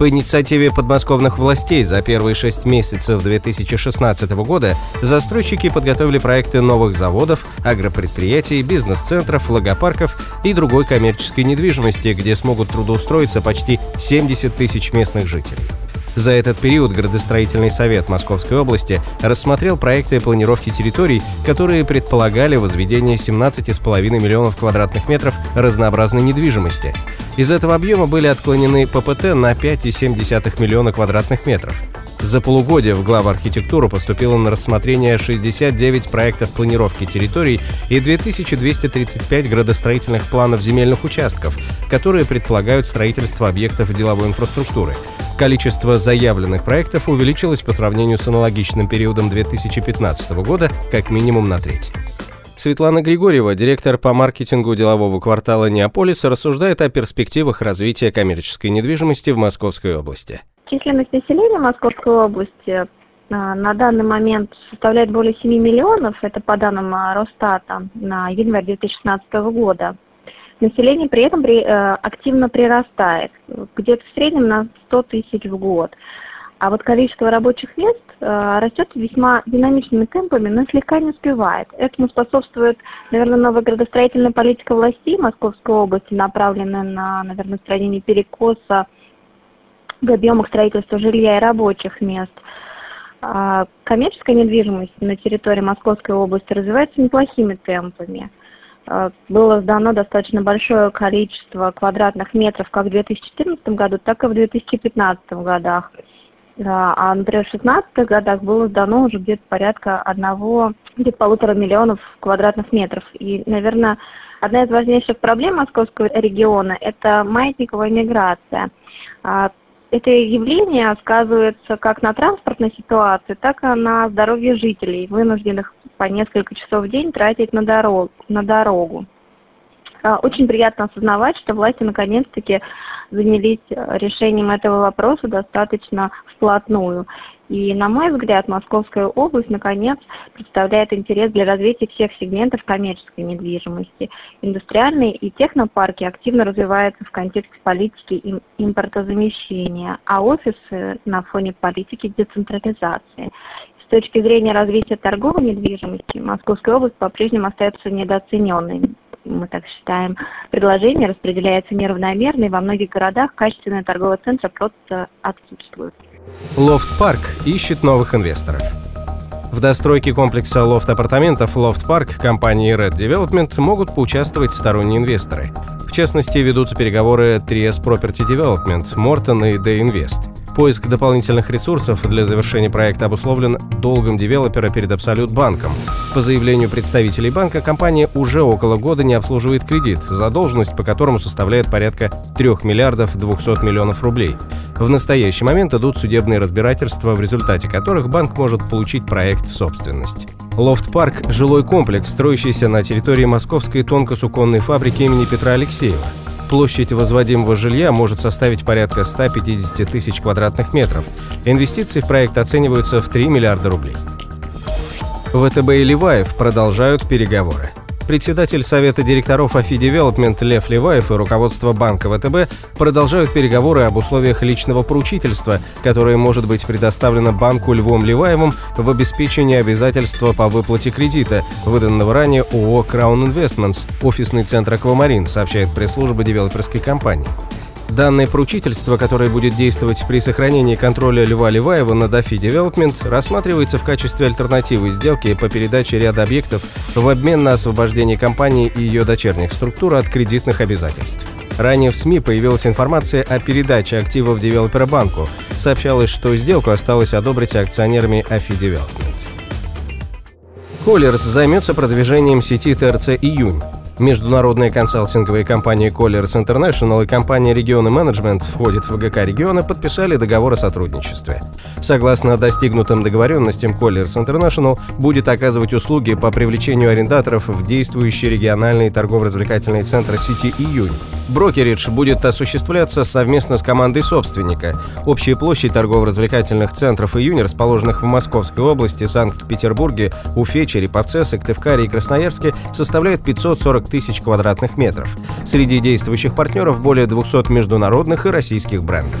по инициативе подмосковных властей за первые шесть месяцев 2016 года застройщики подготовили проекты новых заводов, агропредприятий, бизнес-центров, логопарков и другой коммерческой недвижимости, где смогут трудоустроиться почти 70 тысяч местных жителей. За этот период Градостроительный совет Московской области рассмотрел проекты планировки территорий, которые предполагали возведение 17,5 миллионов квадратных метров разнообразной недвижимости. Из этого объема были отклонены ППТ на 5,7 миллиона квадратных метров. За полугодие в главу архитектуру поступило на рассмотрение 69 проектов планировки территорий и 2235 градостроительных планов земельных участков, которые предполагают строительство объектов деловой инфраструктуры. Количество заявленных проектов увеличилось по сравнению с аналогичным периодом 2015 года как минимум на треть. Светлана Григорьева, директор по маркетингу делового квартала Неаполис, рассуждает о перспективах развития коммерческой недвижимости в Московской области. Численность населения Московской области а, на данный момент составляет более 7 миллионов, это по данным а, Росстата на январь 2016 года. Население при этом э, активно прирастает, где-то в среднем на 100 тысяч в год. А вот количество рабочих мест э, растет весьма динамичными темпами, но слегка не успевает. Этому способствует, наверное, новая градостроительная политика властей Московской области, направленная на, наверное, устранение перекоса в объемах строительства жилья и рабочих мест. А коммерческая недвижимость на территории Московской области развивается неплохими темпами. А, было сдано достаточно большое количество квадратных метров как в 2014 году, так и в 2015 годах. А, например, в 2016 годах было сдано уже где-то порядка одного, где-то полутора миллионов квадратных метров. И, наверное, одна из важнейших проблем московского региона – это маятниковая миграция. А, это явление сказывается как на транспортной ситуации, так и на здоровье жителей, вынужденных по несколько часов в день тратить на дорогу. На дорогу. А, очень приятно осознавать, что власти наконец-таки занялись э, решением этого вопроса достаточно вплотную. И, на мой взгляд, Московская область, наконец, представляет интерес для развития всех сегментов коммерческой недвижимости. Индустриальные и технопарки активно развиваются в контексте политики импортозамещения, а офисы на фоне политики децентрализации. С точки зрения развития торговой недвижимости, Московская область по-прежнему остается недооцененной мы так считаем, предложение распределяется неравномерно, и во многих городах качественные торговые центры просто отсутствуют. Лофт-парк ищет новых инвесторов. В достройке комплекса лофт-апартаментов Лофт Парк компании Red Development могут поучаствовать сторонние инвесторы. В частности, ведутся переговоры 3S Property Development, Morton и Day Invest. Поиск дополнительных ресурсов для завершения проекта обусловлен долгом девелопера перед Абсолют банком. По заявлению представителей банка, компания уже около года не обслуживает кредит, задолженность по которому составляет порядка 3 миллиардов 200 миллионов рублей. В настоящий момент идут судебные разбирательства, в результате которых банк может получить проект в собственность. Лофт-парк – жилой комплекс, строящийся на территории московской тонкосуконной фабрики имени Петра Алексеева. Площадь возводимого жилья может составить порядка 150 тысяч квадратных метров. Инвестиции в проект оцениваются в 3 миллиарда рублей. ВТБ и Леваев продолжают переговоры. Председатель Совета директоров AFI Development Лев Леваев и руководство банка ВТБ продолжают переговоры об условиях личного поручительства, которое может быть предоставлено банку Львом Леваевым в обеспечении обязательства по выплате кредита, выданного ранее ООО Crown Investments, офисный центр «Аквамарин», сообщает пресс-служба девелоперской компании. Данное поручительство, которое будет действовать при сохранении контроля Льва Леваева на Афи Development, рассматривается в качестве альтернативы сделки по передаче ряда объектов в обмен на освобождение компании и ее дочерних структур от кредитных обязательств. Ранее в СМИ появилась информация о передаче активов девелопера банку. Сообщалось, что сделку осталось одобрить акционерами Афи Development. Коллерс займется продвижением сети ТРЦ «Июнь». Международные консалтинговые компании Colliers International и компания Регионы Менеджмент входит в ГК региона подписали договор о сотрудничестве. Согласно достигнутым договоренностям, Colliers International будет оказывать услуги по привлечению арендаторов в действующие региональные торгово-развлекательные центры сети «Июнь». Брокеридж будет осуществляться совместно с командой собственника. Общая площадь торгово-развлекательных центров «Июнь», расположенных в Московской области, Санкт-Петербурге, Уфе, Череповце, Сыктывкаре и Красноярске, составляет 540 тысяч квадратных метров. Среди действующих партнеров более 200 международных и российских брендов.